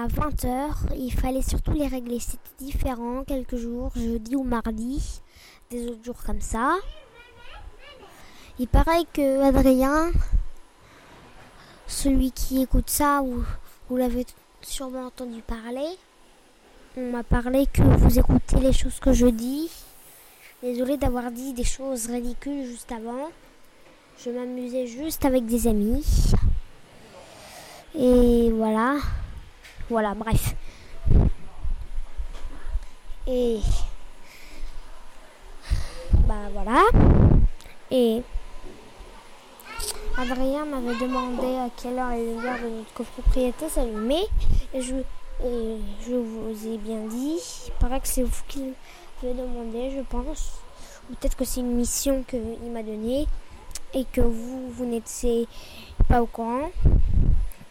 à 20h. Il fallait surtout les régler. C'était différent quelques jours, jeudi ou mardi, des autres jours comme ça. Il paraît que Adrien, celui qui écoute ça, ou vous l'avez sûrement entendu parler, on m'a parlé que vous écoutez les choses que je dis. Désolée d'avoir dit des choses ridicules juste avant. Je m'amusais juste avec des amis. Et voilà. Voilà, bref. Et bah voilà. Et Adrien m'avait demandé à quelle heure les lumières de notre copropriété s'allumaient. Et je, et je vous ai bien dit. Il paraît que c'est vous qui l'avez demandé, je pense. Ou peut-être que c'est une mission qu'il m'a donnée. Et que vous, vous n'étiez pas au courant.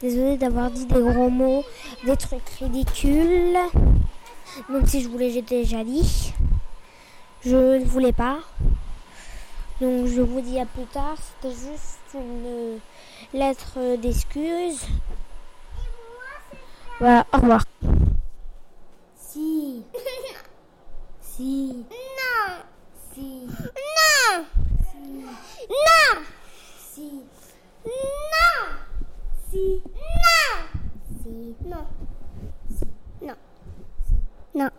Désolée d'avoir dit des gros mots, des trucs ridicules. Même si je voulais, j'ai déjà dit. Je ne voulais pas. Donc je vous dis à plus tard. C'était juste une lettre d'excuse. Voilà, au revoir. Si. Si. Non. Si. Non. Si. Non. Si. Non. Si. Non. Si. Non. Si. Non. Non.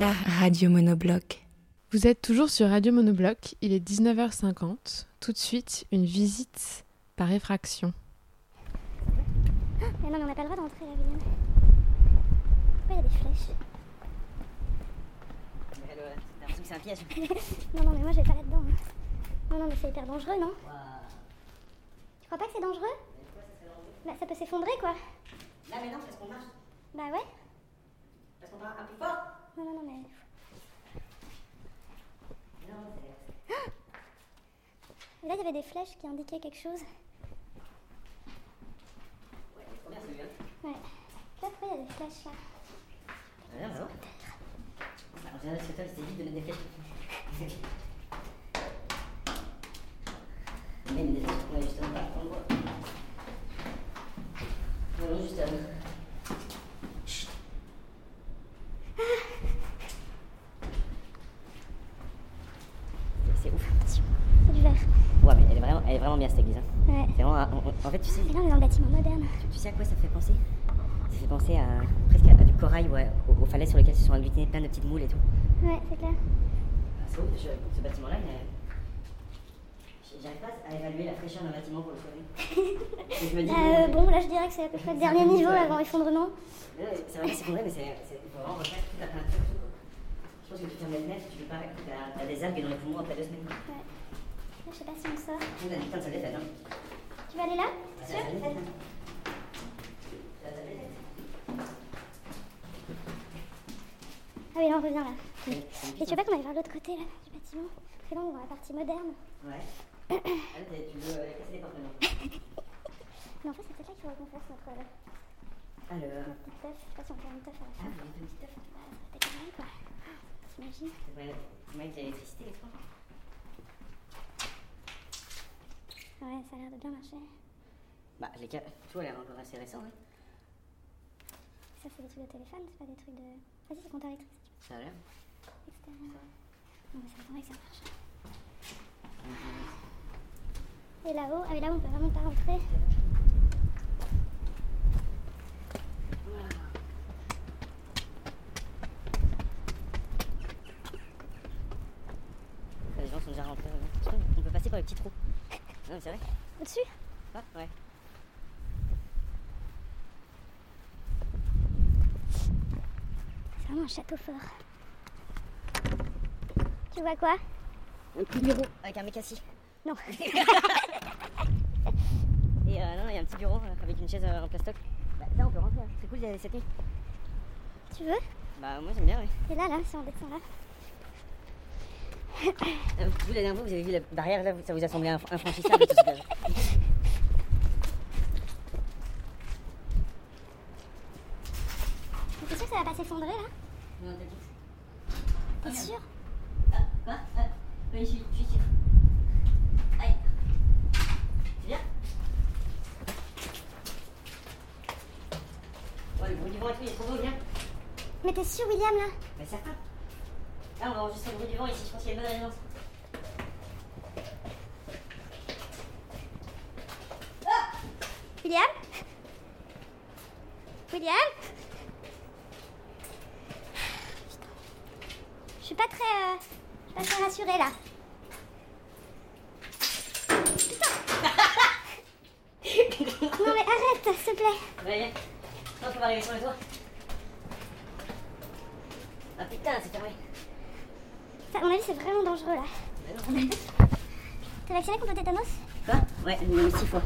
la radio monobloc. Vous êtes toujours sur Radio Monobloc, il est 19h50. Tout de suite, une visite par effraction. Mais non, mais on n'a pas le droit d'entrer là, William. Pourquoi il y a des flèches? T'as l'impression que c'est un piège Non, non, mais moi je vais pas là-dedans. hein. Non, non, mais c'est hyper dangereux, non Tu crois pas que c'est dangereux Bah, ça peut s'effondrer, quoi. Là, mais non, parce qu'on marche. Bah ouais. Parce qu'on parle un peu fort. Non, non, non, mais. Non, c'est. Là, il y avait des flèches qui indiquaient quelque chose. Ouais, c'est trop bien celui-là. Ouais. Là, pourquoi il y a des flèches là Ah, c'est toi, c'est vite de mettre des flèches. C'est ouf. C'est du verre. Ouais, mais elle est vraiment, elle est vraiment bien cette église. Hein. Ouais. C'est vraiment, un- en, en fait, tu sais, Mais là, on est dans le bâtiment moderne. tu, tu sais à quoi ça fait penser? Ça fait penser à presque à, à du corail, ouais, aux, aux falaises sur lesquelles se sont agglutinés plein de petites moules et tout. Ouais, c'est clair. Ah, C'est ouf, je- ce bâtiment-là, il a- j'arrive pas à évaluer la fraîcheur d'un bâtiment pour le. Et je me dis, Euh, bon, là, je dirais que c'est à peu près le dernier niveau avant effondrement. Non, mais c'est vrai que c'est effondré, mais c'est, vraiment refaire toute la peinture. Je pense que tu fermes les fenêtres, tu peux pas, t'as, des algues dans les poumons après deux semaines. Ouais. Là, je sais pas si on sort. Putain des fêtes, hein. Tu vas aller là? Ah, Sûr? Ah oui, là, on revient là. Et tu veux pas qu'on aille voir l'autre côté là, du bâtiment? Que là, on dans la partie moderne. Ouais. Ah, là, t'es- tu veux casser les portes maintenant. Mais en fait, c'est peut-être là qu'il faudrait qu'on fasse notre, euh, Alors. notre petite teuf. Je sais pas si on fait une teuf à la fin. Ah, une petite teuf pas mal quoi. T'imagines Ouais, dit que l'électricité et tout. Ouais, ça a l'air de bien marcher. Bah, les cas, tout a l'air encore assez récent, hein. Ça, c'est des trucs de téléphone, c'est pas des trucs de. Ah, si, c'est compteur électrique. Ça a l'air. Extérieur. Non, mais ça m'étonnerait que ça marche. Et là-haut, ah, mais là, on peut vraiment pas rentrer. Les gens sont déjà rentrés. qu'on peut passer par le petit trou. Non, mais c'est vrai. Au-dessus Ah, ouais. C'est vraiment un château fort. Tu vois quoi? Un petit bureau avec un mec assis. Non. Et euh, non, il y a un petit bureau euh, avec une chaise euh, en plastoc. Bah, là, on peut rentrer. hein. C'est cool euh, cette nuit. Tu veux? Bah, moi, j'aime bien, ouais. Et là, là, si on descend là. Euh, vous, la dernière fois, vous avez vu la barrière, là, ça vous a semblé inf- infranchissable, tout ce T'es sûr que ça va pas s'effondrer là? Non, t'inquiète. T'es sûr? Ah, ah, ah. Oui, je suis, je suis sûr. Aïe. C'est bien Il est trop beau, viens. Mais t'es sûr, William là? Mais certain. Là, on va enregistrer le bruit du vent ici, je pense qu'il y a une bonne résonance. William? William? Putain. Je suis pas très. euh, je suis pas très rassurée là. Putain Non mais arrête, s'il te plaît Ouais, viens. Non, on va arriver sur le toit. Ah putain, c'est fermé. Ça, À mon avis, c'est vraiment dangereux là. Mais non. T'es vacciné contre le tétanos? Quoi? Ouais, même six fois.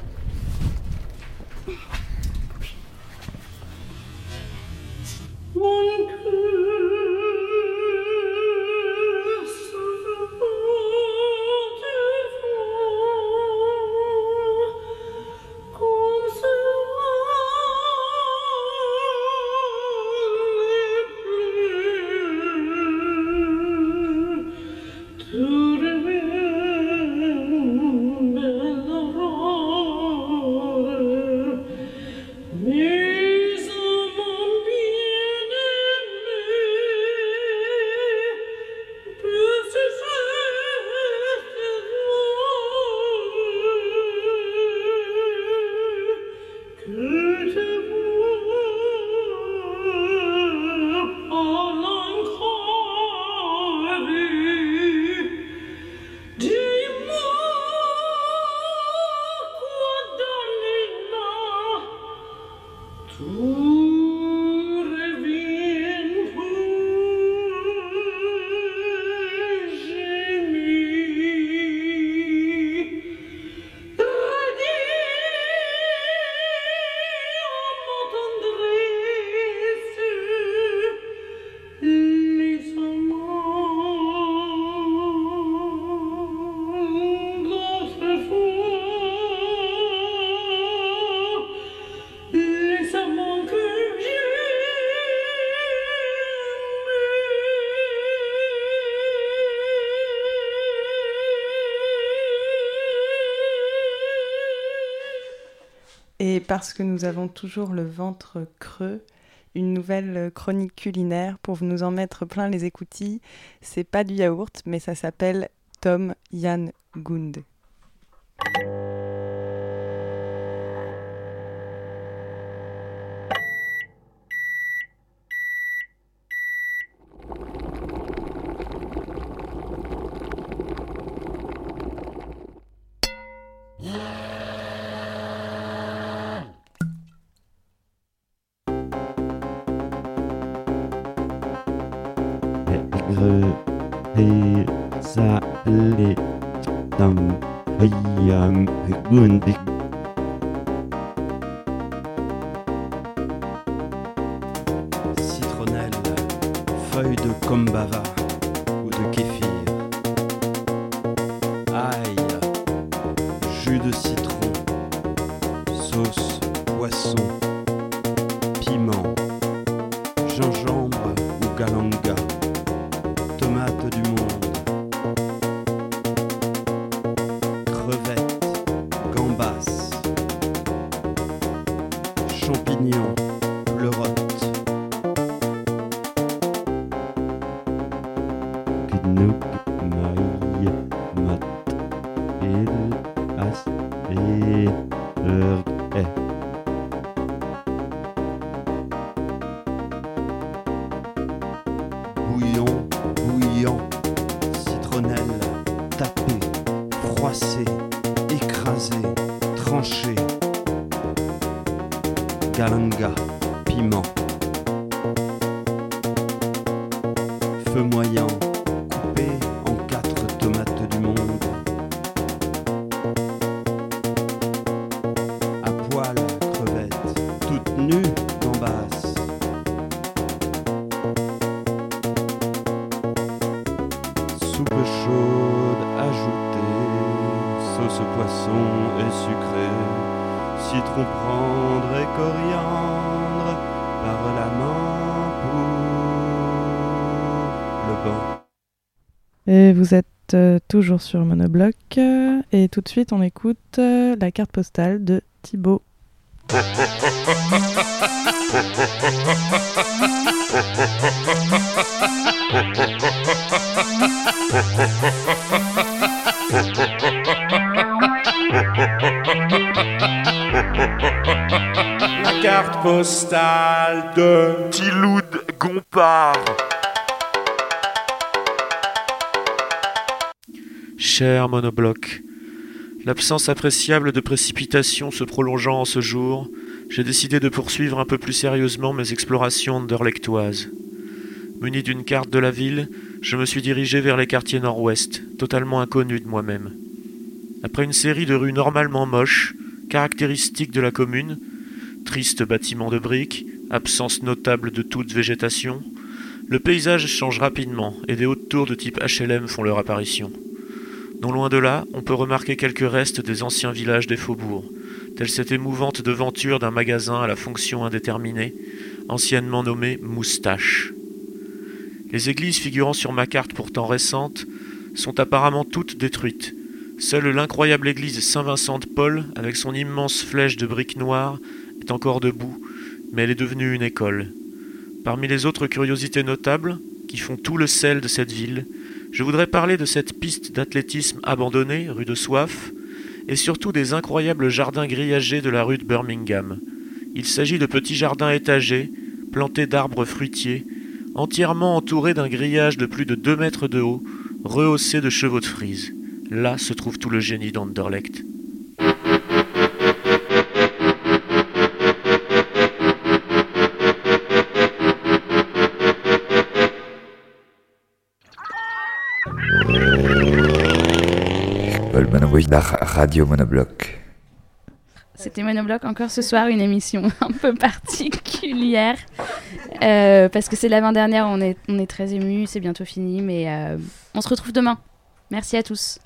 Parce que nous avons toujours le ventre creux, une nouvelle chronique culinaire pour nous en mettre plein les écoutilles. C'est pas du yaourt, mais ça s'appelle Tom Yan Gund. Nope. Euh, toujours sur Monobloc. euh, Et tout de suite, on écoute euh, la carte postale de Thibaut. La carte postale de Tiloud Gompard. Monobloc, l'absence appréciable de précipitations se prolongeant en ce jour, j'ai décidé de poursuivre un peu plus sérieusement mes explorations anderlechtoises. Muni d'une carte de la ville, je me suis dirigé vers les quartiers nord-ouest, totalement inconnus de moi-même. Après une série de rues normalement moches, caractéristiques de la commune, tristes bâtiments de briques, absence notable de toute végétation, le paysage change rapidement et des hautes tours de type HLM font leur apparition. Non loin de là, on peut remarquer quelques restes des anciens villages des faubourgs, telle cette émouvante devanture d'un magasin à la fonction indéterminée, anciennement nommé Moustache. Les églises figurant sur ma carte pourtant récente sont apparemment toutes détruites. Seule l'incroyable église Saint-Vincent de Paul, avec son immense flèche de briques noires, est encore debout, mais elle est devenue une école. Parmi les autres curiosités notables, qui font tout le sel de cette ville, je voudrais parler de cette piste d'athlétisme abandonnée, rue de Soif, et surtout des incroyables jardins grillagés de la rue de Birmingham. Il s'agit de petits jardins étagés, plantés d'arbres fruitiers, entièrement entourés d'un grillage de plus de 2 mètres de haut, rehaussé de chevaux de frise. Là se trouve tout le génie d'Anderlecht. radio monobloc. C'était Monobloc encore ce soir, une émission un peu particulière. Parce que c'est la l'avant-dernière, on est, très ému, c'est bientôt fini, mais on se retrouve demain. Merci à tous.